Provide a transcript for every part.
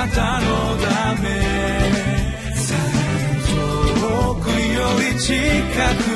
なたのため。遠くより近く。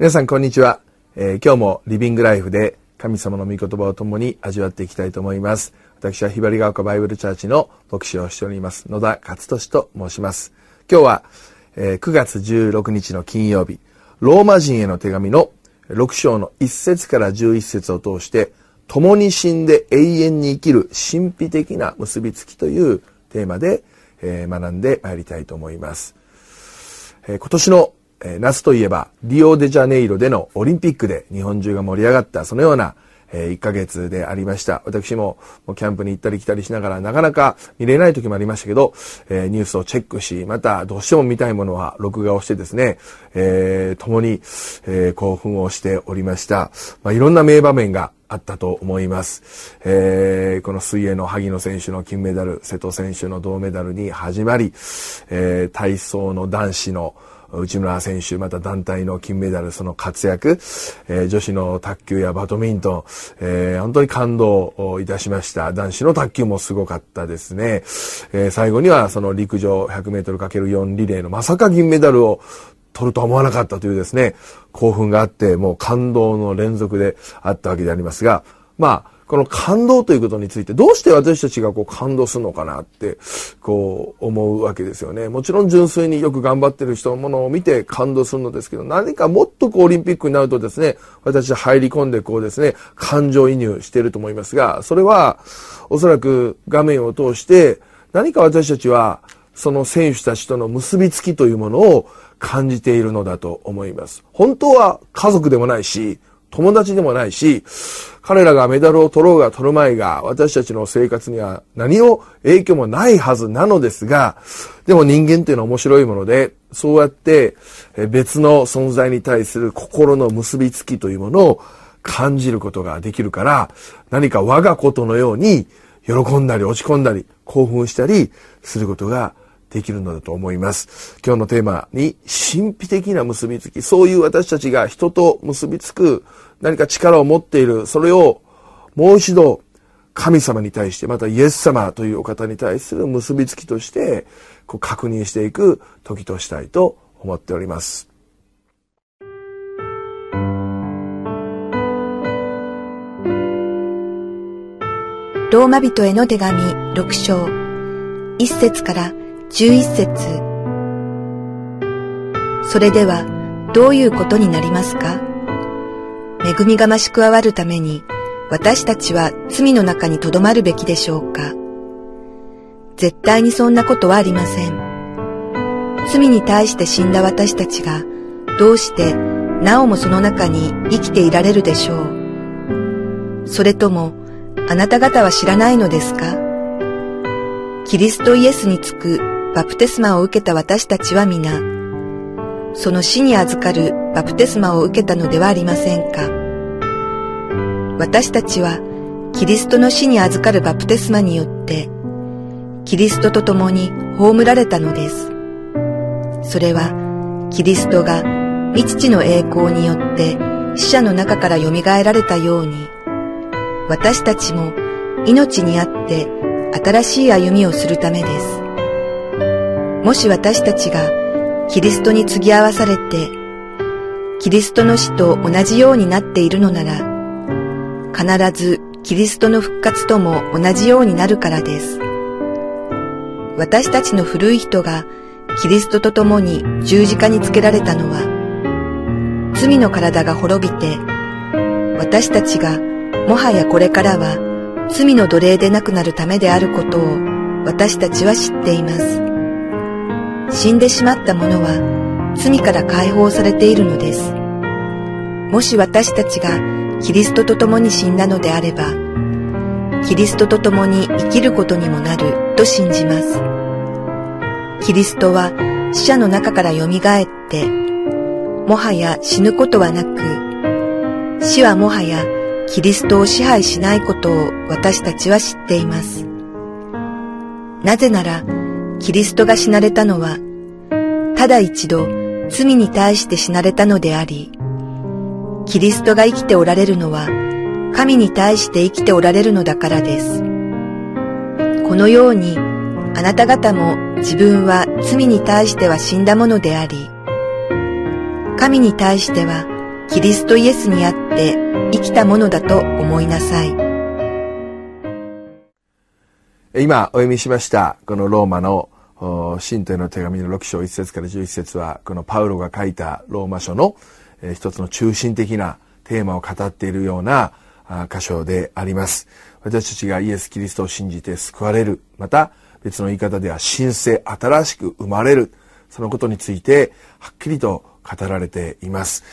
皆さんこんにちは、えー、今日もリビングライフで神様の御言葉を共に味わっていきたいと思います。私はひばりが丘バイブルチャーチの牧師をしております野田勝利と申します。今日は、えー、9月16日の金曜日、ローマ人への手紙の6章の1節から11節を通して、共に死んで永遠に生きる神秘的な結びつきというテーマで、えー、学んでまいりたいと思います。えー、今年のえー、夏といえば、リオデジャネイロでのオリンピックで日本中が盛り上がった、そのような、えー、1ヶ月でありました。私ももうキャンプに行ったり来たりしながら、なかなか見れない時もありましたけど、えー、ニュースをチェックし、またどうしても見たいものは録画をしてですね、えー、共に、えー、興奮をしておりました。まあ、いろんな名場面があったと思います。えー、この水泳の萩野選手の金メダル、瀬戸選手の銅メダルに始まり、えー、体操の男子の内村選手、また団体の金メダル、その活躍、えー、女子の卓球やバドミントン、えー、本当に感動いたしました。男子の卓球もすごかったですね。えー、最後にはその陸上 100m×4 リレーのまさか銀メダルを取るとは思わなかったというですね、興奮があって、もう感動の連続であったわけでありますが、まあ、この感動ということについて、どうして私たちがこう感動するのかなって、こう思うわけですよね。もちろん純粋によく頑張ってる人のものを見て感動するのですけど、何かもっとこうオリンピックになるとですね、私入り込んでこうですね、感情移入していると思いますが、それはおそらく画面を通して、何か私たちはその選手たちとの結びつきというものを感じているのだと思います。本当は家族でもないし、友達でもないし、彼らがメダルを取ろうが取るまいが、私たちの生活には何の影響もないはずなのですが、でも人間っていうのは面白いもので、そうやって別の存在に対する心の結びつきというものを感じることができるから、何か我がことのように喜んだり落ち込んだり興奮したりすることができるのだと思います。今日のテーマに神秘的な結びつき、そういう私たちが人と結びつく何か力を持っている、それをもう一度神様に対して、またイエス様というお方に対する結びつきとして、こう確認していく時としたいと思っております。ローマ人への手紙6章1節から11節。それではどういうことになりますか？恵みが増し加わるために私たちは罪の中に留まるべきでしょうか？絶対にそんなことはありません。罪に対して死んだ私たちがどうしてなおもその中に生きていられるでしょう？それともあなた方は知らないのですか？キリストイエスにつくバプテスマを受けた私たちは皆、その死に預かるバプテスマを受けたのではありませんか。私たちはキリストの死に預かるバプテスマによって、キリストと共に葬られたのです。それは、キリストが未知の栄光によって死者の中から蘇られたように、私たちも命にあって新しい歩みをするためです。もし私たちがキリストに継ぎ合わされて、キリストの死と同じようになっているのなら、必ずキリストの復活とも同じようになるからです。私たちの古い人がキリストと共に十字架につけられたのは、罪の体が滅びて、私たちがもはやこれからは罪の奴隷でなくなるためであることを私たちは知っています。死んでしまった者は罪から解放されているのです。もし私たちがキリストと共に死んだのであれば、キリストと共に生きることにもなると信じます。キリストは死者の中から蘇って、もはや死ぬことはなく、死はもはやキリストを支配しないことを私たちは知っています。なぜなら、キリストが死なれたのは、ただ一度罪に対して死なれたのであり、キリストが生きておられるのは、神に対して生きておられるのだからです。このように、あなた方も自分は罪に対しては死んだものであり、神に対してはキリストイエスにあって生きたものだと思いなさい。今お読みしましたこのローマの信徒への手紙の6章1節から11節はこのパウロが書いたローマ書の一つの中心的なテーマを語っているような箇所であります。私たちがイエス・キリストを信じて救われる。また別の言い方では新生、新しく生まれる。そのことについてはっきりと語られています。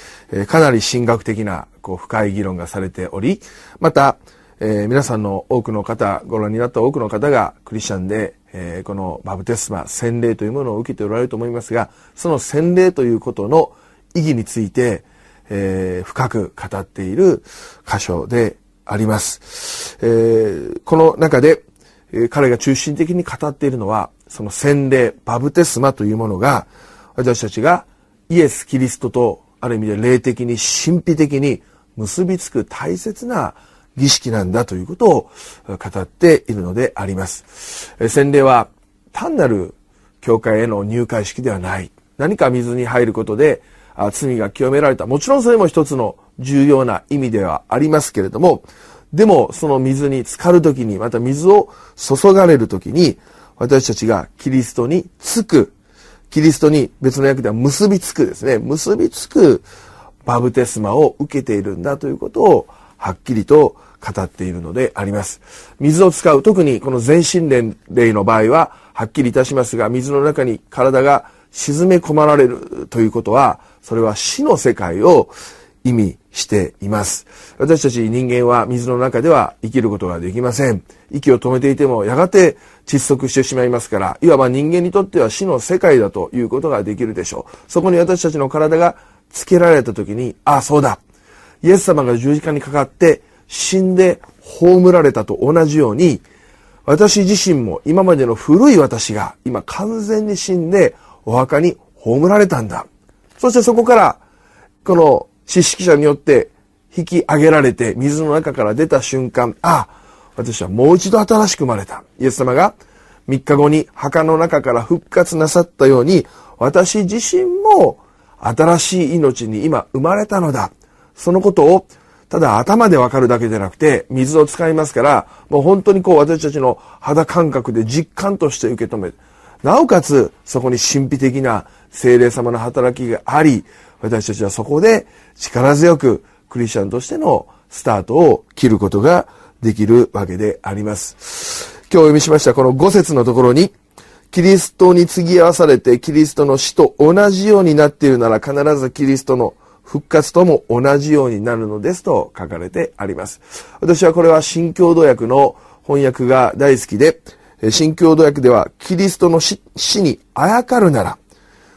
かなり神学的なこう深い議論がされており、また、えー、皆さんの多くの方、ご覧になった多くの方がクリスチャンで、えー、このバブテスマ、洗礼というものを受けておられると思いますが、その洗礼ということの意義について、えー、深く語っている箇所であります。え、この中で、え、彼が中心的に語っているのは、その洗礼、バブテスマというものが、私たちがイエス・キリストとある意味で霊的に神秘的に結びつく大切な儀式なんだということを語っているのであります。洗礼は単なる教会への入会式ではない。何か水に入ることで罪が清められた。もちろんそれも一つの重要な意味ではありますけれども、でもその水に浸かるときに、また水を注がれるときに、私たちがキリストにつく、キリストに別の訳では結びつくですね、結びつくバブテスマを受けているんだということをはっきりと語っているのであります。水を使う、特にこの全身霊の場合ははっきりいたしますが、水の中に体が沈め込まれるということは、それは死の世界を意味しています。私たち人間は水の中では生きることができません。息を止めていてもやがて窒息してしまいますから、いわば人間にとっては死の世界だということができるでしょう。そこに私たちの体がつけられた時に、ああ、そうだ。イエス様が十字架にかかって死んで葬られたと同じように、私自身も今までの古い私が今完全に死んでお墓に葬られたんだ。そしてそこから、この知識者によって引き上げられて水の中から出た瞬間、あ、私はもう一度新しく生まれた。イエス様が3日後に墓の中から復活なさったように、私自身も新しい命に今生まれたのだ。そのことをただ頭でわかるだけでなくて、水を使いますから、もう本当にこう私たちの肌感覚で実感として受け止める。なおかつ、そこに神秘的な精霊様の働きがあり、私たちはそこで力強くクリスチャンとしてのスタートを切ることができるわけであります。今日お読みしましたこの5節のところに、キリストに継ぎ合わされてキリストの死と同じようになっているなら必ずキリストの復活とも同じようになるのですと書かれてあります。私はこれは新共同訳の翻訳が大好きで、新共同訳ではキリストの死にあやかるなら、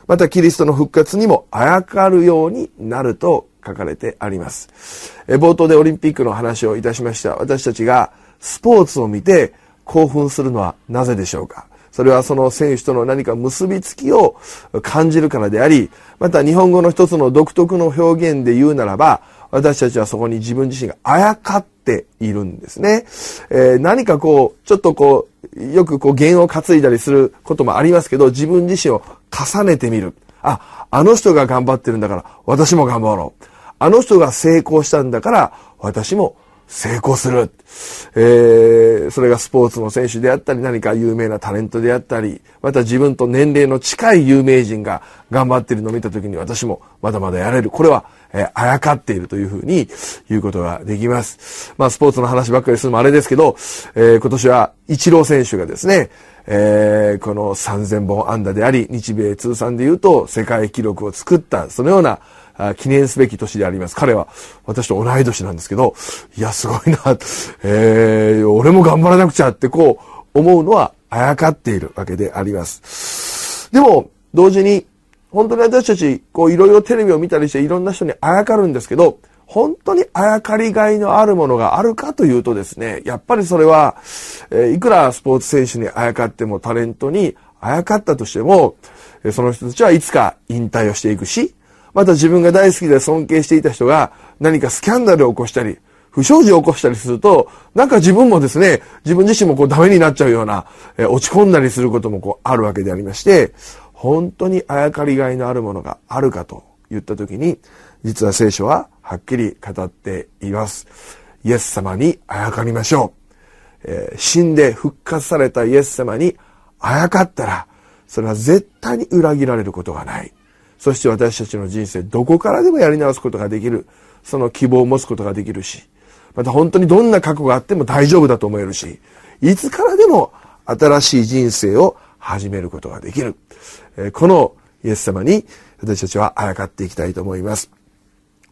またキリストの復活にもあやかるようになると書かれてあります。冒頭でオリンピックの話をいたしました。私たちがスポーツを見て興奮するのはなぜでしょうか？それはその選手との何か結びつきを感じるからであり、また日本語の一つの独特の表現で言うならば、私たちはそこに自分自身があやかっているんですね。えー、何かこう、ちょっとこう、よくこう弦を担いだりすることもありますけど、自分自身を重ねてみる。あ、あの人が頑張ってるんだから私も頑張ろう。あの人が成功したんだから私も成功する。えー、それがスポーツの選手であったり、何か有名なタレントであったり、また自分と年齢の近い有名人が頑張っているのを見たときに私もまだまだやれる。これは、えー、あやかっているというふうに言うことができます。まあ、スポーツの話ばっかりするのもあれですけど、えー、今年はイチロー選手がですね、えー、この3000本安打であり、日米通算で言うと世界記録を作った、そのような記念すべき年であります。彼は私と同い年なんですけど、いや、すごいな、えー、俺も頑張らなくちゃってこう思うのはあやかっているわけであります。でも、同時に、本当に私たち、こういろいろテレビを見たりしていろんな人にあやかるんですけど、本当にあやかりがいのあるものがあるかというとですね、やっぱりそれは、え、いくらスポーツ選手にあやかってもタレントにあやかったとしても、その人たちはいつか引退をしていくし、また自分が大好きで尊敬していた人が何かスキャンダルを起こしたり、不祥事を起こしたりすると、なんか自分もですね、自分自身もこうダメになっちゃうような、え落ち込んだりすることもこうあるわけでありまして、本当にあやかりがいのあるものがあるかと言ったときに、実は聖書ははっきり語っています。イエス様にあやかりましょう。えー、死んで復活されたイエス様にあやかったら、それは絶対に裏切られることがない。そして私たちの人生、どこからでもやり直すことができる。その希望を持つことができるし、また本当にどんな過去があっても大丈夫だと思えるし、いつからでも新しい人生を始めることができる。このイエス様に私たちはあやかっていきたいと思います。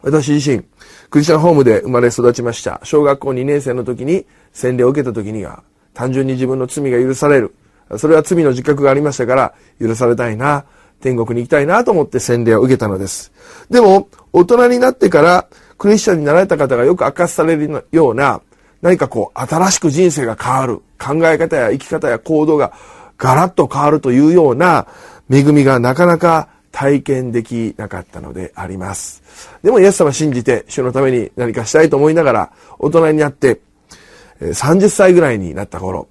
私自身、クリスチャンホームで生まれ育ちました。小学校2年生の時に洗礼を受けた時には、単純に自分の罪が許される。それは罪の自覚がありましたから、許されたいな、天国に行きたいなと思って洗礼を受けたのです。でも、大人になってからクリスチャンになられた方がよく明かされるような、何かこう、新しく人生が変わる、考え方や生き方や行動がガラッと変わるというような恵みがなかなか体験できなかったのであります。でもイエス様信じて主のために何かしたいと思いながら大人になって30歳ぐらいになった頃、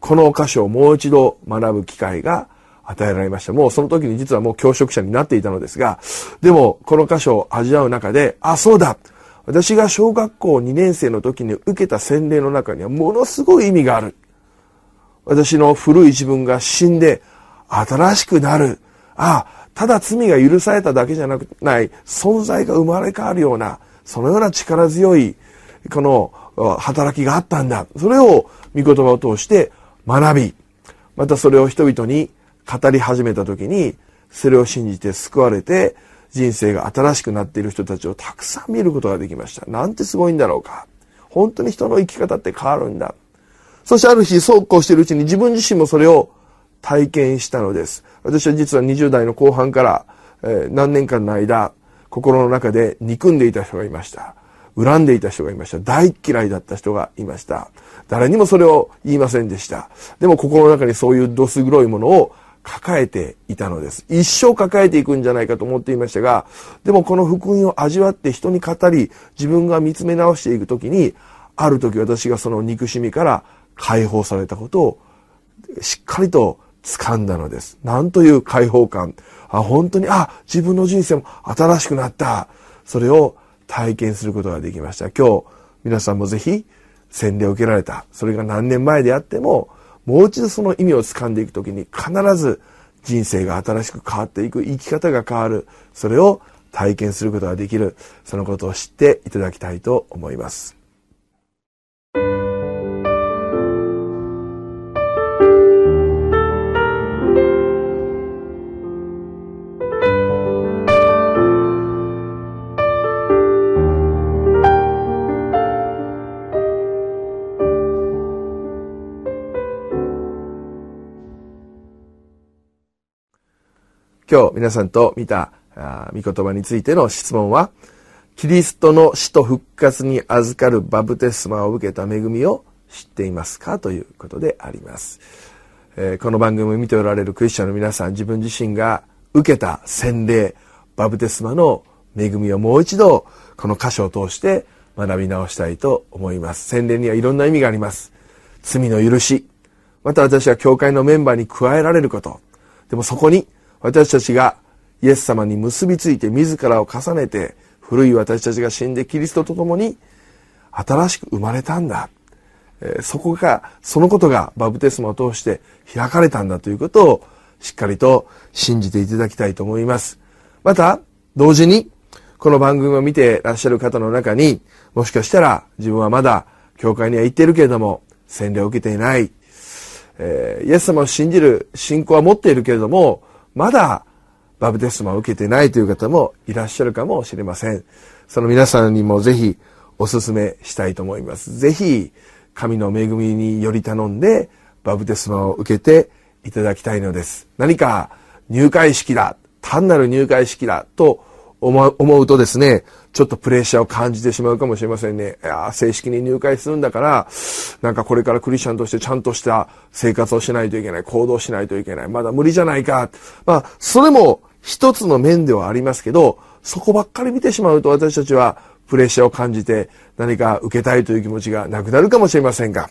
この箇所をもう一度学ぶ機会が与えられました。もうその時に実はもう教職者になっていたのですが、でもこの箇所を味わう中で、あ、そうだ私が小学校2年生の時に受けた洗礼の中にはものすごい意味がある。私の古い自分が死んで新しくなる。あ、ただ罪が許されただけじゃなくない存在が生まれ変わるような、そのような力強い、この働きがあったんだ。それを御言葉を通して学び、またそれを人々に語り始めた時に、それを信じて救われて、人生が新しくなっている人たちをたくさん見ることができました。なんてすごいんだろうか。本当に人の生き方って変わるんだ。そしてある日、そうこうしているうちに自分自身もそれを体験したのです。私は実は20代の後半から、えー、何年間の間、心の中で憎んでいた人がいました。恨んでいた人がいました。大嫌いだった人がいました。誰にもそれを言いませんでした。でも心の中にそういうどす黒いものを抱えていたのです。一生抱えていくんじゃないかと思っていましたが、でもこの福音を味わって人に語り、自分が見つめ直していくときに、ある時私がその憎しみから解放されたことをしっかりと掴んだのです。なんという解放感。あ、本当に、あ、自分の人生も新しくなった。それを体験することができました。今日、皆さんもぜひ、洗礼を受けられた。それが何年前であっても、もう一度その意味を掴んでいくときに必ず人生が新しく変わっていく、生き方が変わる。それを体験することができる。そのことを知っていただきたいと思います。今日皆さんと見た御言葉についての質問は、キリストの死と復活に預かるバプテスマを受けた恵みを知っていますかということであります。えー、この番組を見ておられるクリスチャンの皆さん、自分自身が受けた洗礼、バプテスマの恵みをもう一度この箇所を通して学び直したいと思います。洗礼にはいろんな意味があります。罪の許し、また私は教会のメンバーに加えられること。でもそこに私たちがイエス様に結びついて自らを重ねて古い私たちが死んでキリストと共に新しく生まれたんだ。そこが、そのことがバプテスマを通して開かれたんだということをしっかりと信じていただきたいと思います。また、同時に、この番組を見ていらっしゃる方の中に、もしかしたら自分はまだ教会には行っているけれども、洗礼を受けていない。えー、イエス様を信じる信仰は持っているけれども、まだバプテスマを受けてないという方もいらっしゃるかもしれません。その皆さんにもぜひお勧めしたいと思います。ぜひ、神の恵みにより頼んで、バプテスマを受けていただきたいのです。何か入会式だ、単なる入会式だと思うとですね、ちょっとプレッシャーを感じてしまうかもしれませんね。いや正式に入会するんだから、なんかこれからクリスチャンとしてちゃんとした生活をしないといけない、行動しないといけない、まだ無理じゃないか。まあ、それも一つの面ではありますけど、そこばっかり見てしまうと私たちはプレッシャーを感じて何か受けたいという気持ちがなくなるかもしれませんが、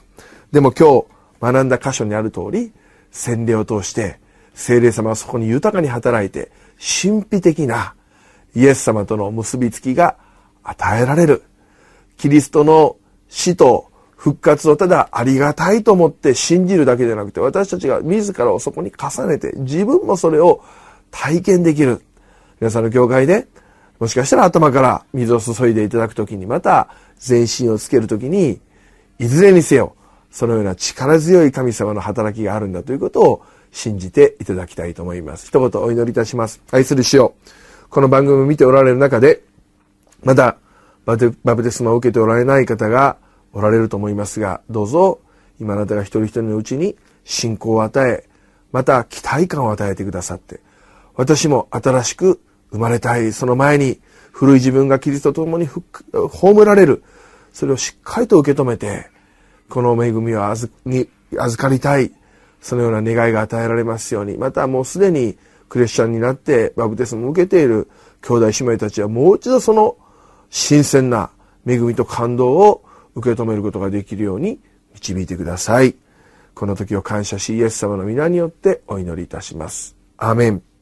でも今日学んだ箇所にある通り、洗礼を通して聖霊様はそこに豊かに働いて神秘的なイエス様との結びつきが与えられる。キリストの死と復活をただありがたいと思って信じるだけでなくて私たちが自らをそこに重ねて自分もそれを体験できる。皆さんの教会でもしかしたら頭から水を注いでいただくときにまた全身をつけるときにいずれにせよそのような力強い神様の働きがあるんだということを信じていただきたいと思います。一言お祈りいたします。愛する主よこの番組を見ておられる中で、まだバプテスマを受けておられない方がおられると思いますが、どうぞ今あなたが一人一人のうちに信仰を与え、また期待感を与えてくださって、私も新しく生まれたい、その前に古い自分がキリストと共に葬られる、それをしっかりと受け止めて、この恵みを預かりたい、そのような願いが与えられますように、またもうすでにクリスチャンになってバプテスマを受けている兄弟姉妹たちはもう一度その新鮮な恵みと感動を受け止めることができるように導いてください。この時を感謝しイエス様の皆によってお祈りいたします。アメン。